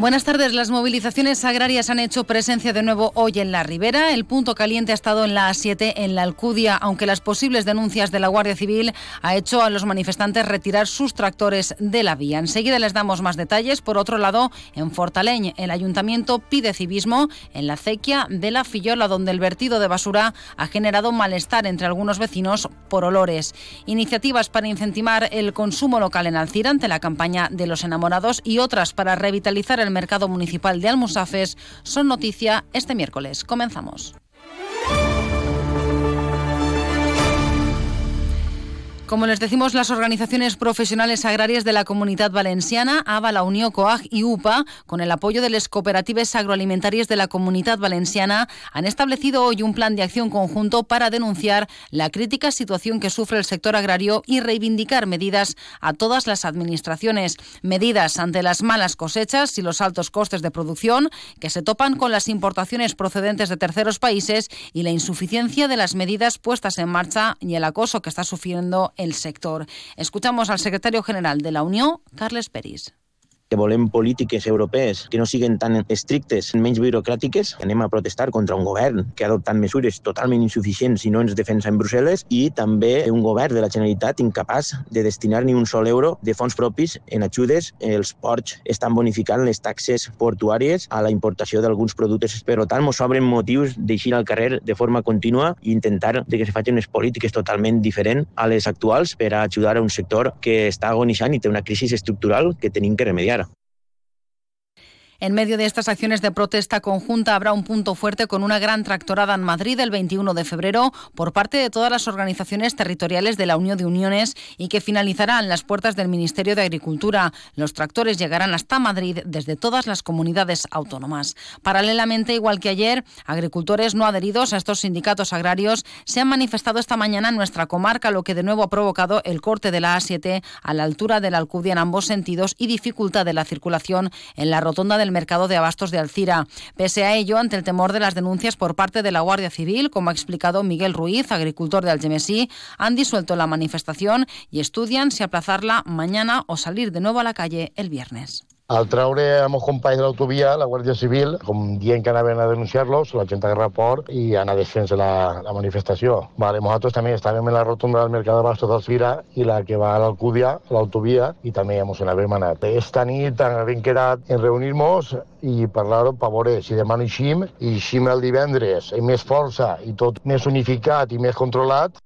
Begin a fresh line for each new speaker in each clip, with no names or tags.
Buenas tardes. Las movilizaciones agrarias han hecho presencia de nuevo hoy en la Ribera. El punto caliente ha estado en la A7 en la Alcudia, aunque las posibles denuncias de la Guardia Civil ha hecho a los manifestantes retirar sus tractores de la vía. Enseguida les damos más detalles. Por otro lado, en Fortaleñ, el ayuntamiento pide civismo en la acequia de la Fillola, donde el vertido de basura ha generado malestar entre algunos vecinos por olores. Iniciativas para incentivar el consumo local en Alcira ante la campaña de los enamorados y otras para revitalizar el mercado municipal de Almusafes son noticia este miércoles. Comenzamos. Como les decimos, las organizaciones profesionales agrarias de la Comunidad Valenciana, ABA, la Unión COAG y UPA, con el apoyo de las cooperativas agroalimentarias de la Comunidad Valenciana, han establecido hoy un plan de acción conjunto para denunciar la crítica situación que sufre el sector agrario y reivindicar medidas a todas las administraciones. Medidas ante las malas cosechas y los altos costes de producción que se topan con las importaciones procedentes de terceros países y la insuficiencia de las medidas puestas en marcha y el acoso que está sufriendo el sector. Escuchamos al secretario general de la Unión, Carles Peris.
Que volem polítiques europees que no siguin tan estrictes, menys burocràtiques. Anem a protestar contra un govern que ha adoptat mesures totalment insuficients i no ens defensa en Brussel·les i també un govern de la Generalitat incapaç de destinar ni un sol euro de fons propis en ajudes. Els ports estan bonificant les taxes portuàries a la importació d'alguns productes. Per tant, ens obren motius d'eixir al carrer de forma contínua i intentar que se facin unes polítiques totalment diferents a les actuals per a ajudar a un sector que està agonitzant i té una crisi estructural que tenim que remediar.
En medio de estas acciones de protesta conjunta habrá un punto fuerte con una gran tractorada en Madrid el 21 de febrero por parte de todas las organizaciones territoriales de la Unión de Uniones y que finalizará en las puertas del Ministerio de Agricultura. Los tractores llegarán hasta Madrid desde todas las comunidades autónomas. Paralelamente, igual que ayer, agricultores no adheridos a estos sindicatos agrarios se han manifestado esta mañana en nuestra comarca, lo que de nuevo ha provocado el corte de la A7 a la altura de la Alcudia en ambos sentidos y dificultad de la circulación en la rotonda del mercado de abastos de Alcira. Pese a ello, ante el temor de las denuncias por parte de la Guardia Civil, como ha explicado Miguel Ruiz, agricultor de Algemesí, han disuelto la manifestación y estudian si aplazarla mañana o salir de nuevo a la calle el viernes.
Al treure amb els companys de l'autovia, la Guàrdia Civil, com dient que anaven a denunciar-los, la gent agarra port i anar a desfent la, la manifestació. Vale, nosaltres també estàvem en la rotonda del Mercat de Bastos d'Alcira i la que va a l'Alcúdia, l'autovia, i també ens n'havem anat. Esta nit hem quedat en reunir-nos i parlar-ho per veure si demà no eixim, i eixim el divendres amb més força i tot més unificat i més controlat,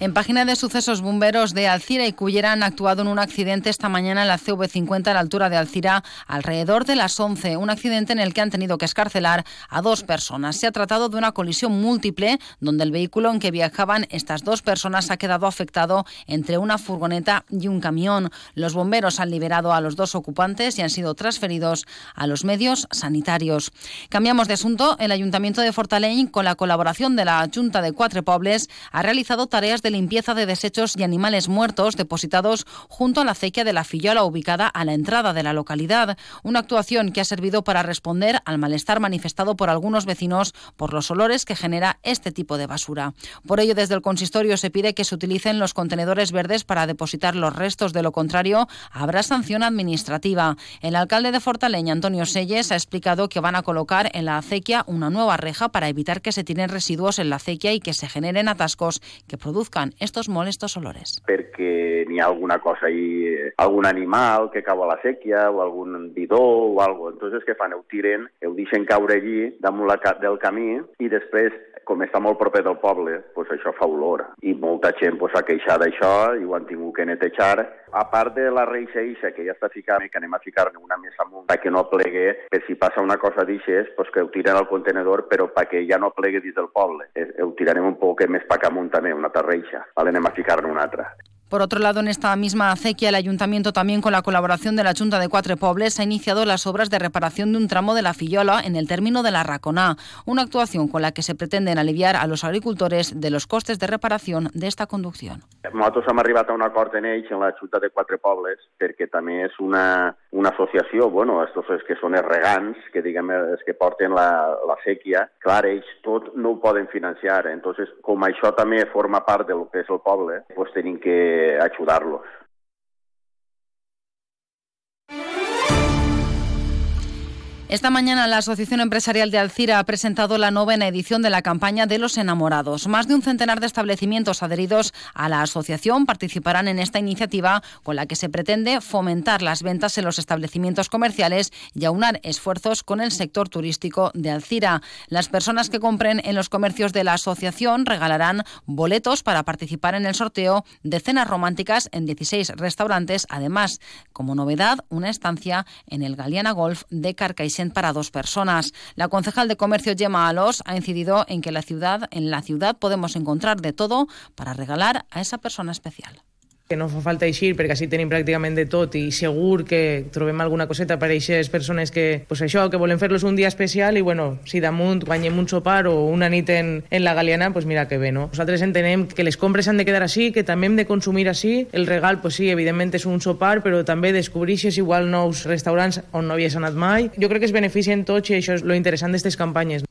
En página de sucesos, bomberos de Alcira y Cullera han actuado en un accidente esta mañana en la CV50 a la altura de Alcira alrededor de las 11. Un accidente en el que han tenido que escarcelar a dos personas. Se ha tratado de una colisión múltiple donde el vehículo en que viajaban estas dos personas ha quedado afectado entre una furgoneta y un camión. Los bomberos han liberado a los dos ocupantes y han sido transferidos a los medios sanitarios. Cambiamos de asunto. El Ayuntamiento de Fortaleny, con la colaboración de la Junta de Cuatro Pobles, ha realizado tareas de limpieza de desechos y animales muertos depositados junto a la acequia de la Fillola ubicada a la entrada de la localidad. Una actuación que ha servido para responder al malestar manifestado por algunos vecinos por los olores que genera este tipo de basura. Por ello, desde el consistorio se pide que se utilicen los contenedores verdes para depositar los restos. De lo contrario, habrá sanción administrativa. El alcalde de Fortaleña, Antonio Selles, ha explicado que van a colocar en la acequia una nueva reja para evitar que se tiren residuos en la acequia y que se generen atascos que produzcan estos molestos olores.
Perquè n'hi ha alguna cosa ahí, algun animal que cau a la sèquia o algun bidó o algo. Entonces, què fan? Ho tiren, ho deixen caure allí damunt la, del camí i després com està molt proper del poble, pues això fa olor. I molta gent pues, ha queixat d'això i ho han tingut que netejar. A part de la reixa eixa, que ja està ficant, que anem a ficar-ne una més amunt perquè no plegue, per si passa una cosa d'aixes, pues que ho tiren al contenedor, però perquè ja no plegue dins del poble. Ho tirarem un poc més pa amunt també, una altra reixa. Vale, anem a ficar-ne una altra.
Por otro lado, en esta misma acequia, el Ayuntamiento, también con la colaboración de la Junta de Cuatro Pobles, ha iniciado las obras de reparación de un tramo de la Fillola en el término de la Raconá, una actuación con la que se pretenden aliviar a los agricultores de los costes de reparación de esta conducción.
Nosaltres hem arribat a un acord en ells, en la Junta de Quatre Pobles, perquè també és una, una associació, bueno, estos que són els regants, que diguem els que porten la, la sèquia, clar, ells tot no ho poden financiar, entonces com això també forma part del que és el poble, pues tenim que ayudarlos.
Esta mañana la Asociación Empresarial de Alcira ha presentado la novena edición de la campaña de los enamorados. Más de un centenar de establecimientos adheridos a la asociación participarán en esta iniciativa con la que se pretende fomentar las ventas en los establecimientos comerciales y aunar esfuerzos con el sector turístico de Alcira. Las personas que compren en los comercios de la asociación regalarán boletos para participar en el sorteo de cenas románticas en 16 restaurantes. Además, como novedad, una estancia en el Galeana Golf de Carcaixent para dos personas. La concejal de Comercio Gemma Alos ha incidido en que la ciudad, en la ciudad podemos encontrar de todo para regalar a esa persona especial.
Que no fa falta eixir perquè així tenim pràcticament de tot i segur que trobem alguna coseta per a aquestes persones que, pues això, que volen fer-los un dia especial i bueno, si damunt guanyem un sopar o una nit en, en la Galeana, pues mira que bé, no? Nosaltres entenem que les compres han de quedar així, que també hem de consumir així. El regal, pues sí, evidentment és un sopar, però també descobrixes igual nous restaurants on no havies anat mai. Jo crec que es beneficien tots i això és lo interessant d'aquestes campanyes.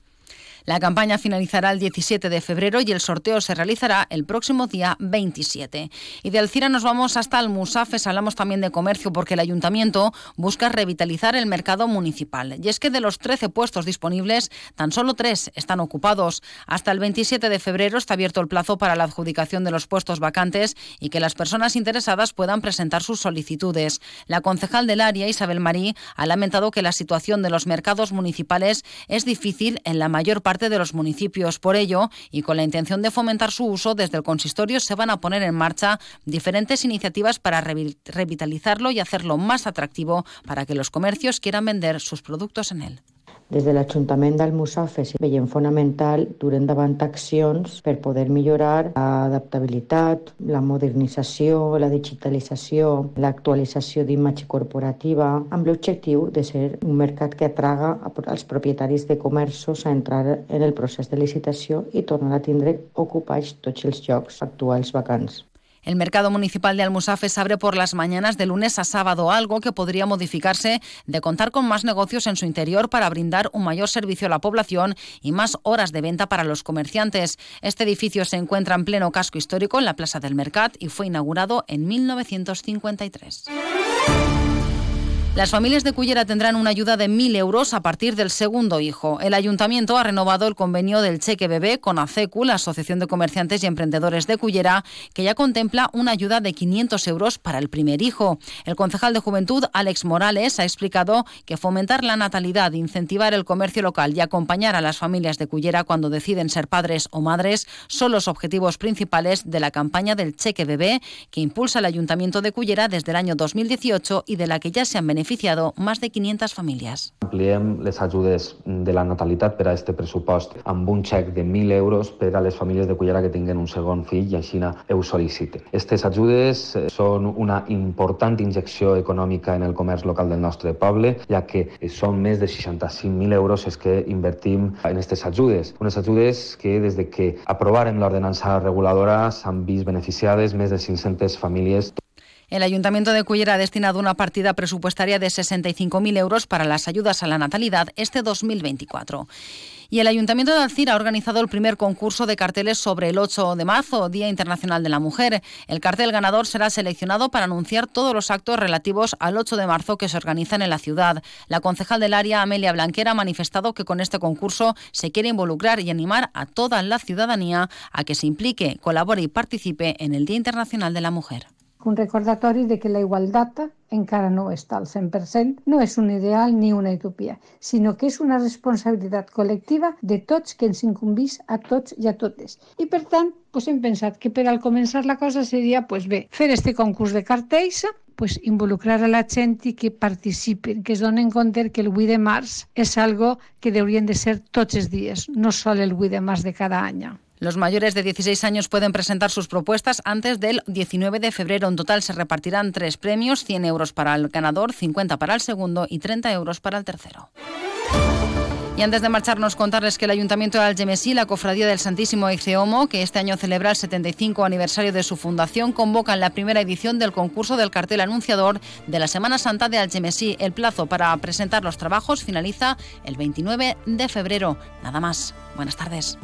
La campaña finalizará el 17 de febrero y el sorteo se realizará el próximo día 27. Y de Alcira nos vamos hasta Almusafes. Hablamos también de comercio porque el ayuntamiento busca revitalizar el mercado municipal. Y es que de los 13 puestos disponibles, tan solo tres están ocupados. Hasta el 27 de febrero está abierto el plazo para la adjudicación de los puestos vacantes y que las personas interesadas puedan presentar sus solicitudes. La concejal del área, Isabel Marí, ha lamentado que la situación de los mercados municipales es difícil en la mayor parte de los municipios. Por ello, y con la intención de fomentar su uso, desde el consistorio se van a poner en marcha diferentes iniciativas para revitalizarlo y hacerlo más atractivo para que los comercios quieran vender sus productos en él.
Des de l'Ajuntament d'Almussafes veiem fonamental dur endavant accions per poder millorar l'adaptabilitat, la modernització, la digitalització, l'actualització d'imatge corporativa, amb l'objectiu de ser un mercat que atraga als propietaris de comerços a entrar en el procés de licitació i tornar a tindre ocupats tots els llocs actuals vacants.
El mercado municipal de Almusafes abre por las mañanas de lunes a sábado, algo que podría modificarse de contar con más negocios en su interior para brindar un mayor servicio a la población y más horas de venta para los comerciantes. Este edificio se encuentra en pleno casco histórico en la Plaza del Mercat y fue inaugurado en 1953. Las familias de Cullera tendrán una ayuda de 1.000 euros a partir del segundo hijo. El ayuntamiento ha renovado el convenio del cheque bebé con ACECU, la Asociación de Comerciantes y Emprendedores de Cullera, que ya contempla una ayuda de 500 euros para el primer hijo. El concejal de Juventud, Alex Morales, ha explicado que fomentar la natalidad, incentivar el comercio local y acompañar a las familias de Cullera cuando deciden ser padres o madres son los objetivos principales de la campaña del cheque bebé que impulsa el ayuntamiento de Cullera desde el año 2018 y de la que ya se han beneficiado beneficiado más de 500 famílies.
Ampliem les ajudes de la natalitat per a este pressupost amb un xec de 1.000 euros per a les famílies de Cullera que tinguen un segon fill i així ho sol·liciten. Aquestes ajudes eh, són una important injecció econòmica en el comerç local del nostre poble, ja que són més de 65.000 euros els que invertim en aquestes ajudes. Unes ajudes que des de que aprovaren l'ordenança reguladora s'han vist beneficiades més de 500 famílies.
El Ayuntamiento de Cullera ha destinado una partida presupuestaria de 65.000 euros para las ayudas a la natalidad este 2024. Y el Ayuntamiento de Alcira ha organizado el primer concurso de carteles sobre el 8 de marzo, Día Internacional de la Mujer. El cartel ganador será seleccionado para anunciar todos los actos relativos al 8 de marzo que se organizan en la ciudad. La concejal del área, Amelia Blanquera, ha manifestado que con este concurso se quiere involucrar y animar a toda la ciudadanía a que se implique, colabore y participe en el Día Internacional de la Mujer.
Un recordatori de que la igualtat encara no està al 100%, no és un ideal ni una utopia, sinó que és una responsabilitat col·lectiva de tots que ens incumbís a tots i a totes. I per tant, pues hem pensat que per al començar la cosa seria pues bé, fer este concurs de cartells, pues involucrar a la gent i que participen, que es donen compte que el 8 de març és algo que haurien de ser tots els dies, no sol el 8 de març de cada any.
Los mayores de 16 años pueden presentar sus propuestas antes del 19 de febrero. En total se repartirán tres premios, 100 euros para el ganador, 50 para el segundo y 30 euros para el tercero. Y antes de marcharnos, contarles que el Ayuntamiento de Algemesí, la Cofradía del Santísimo Ixeomo, que este año celebra el 75 aniversario de su fundación, convocan la primera edición del concurso del cartel anunciador de la Semana Santa de Algemesí. El plazo para presentar los trabajos finaliza el 29 de febrero. Nada más. Buenas tardes.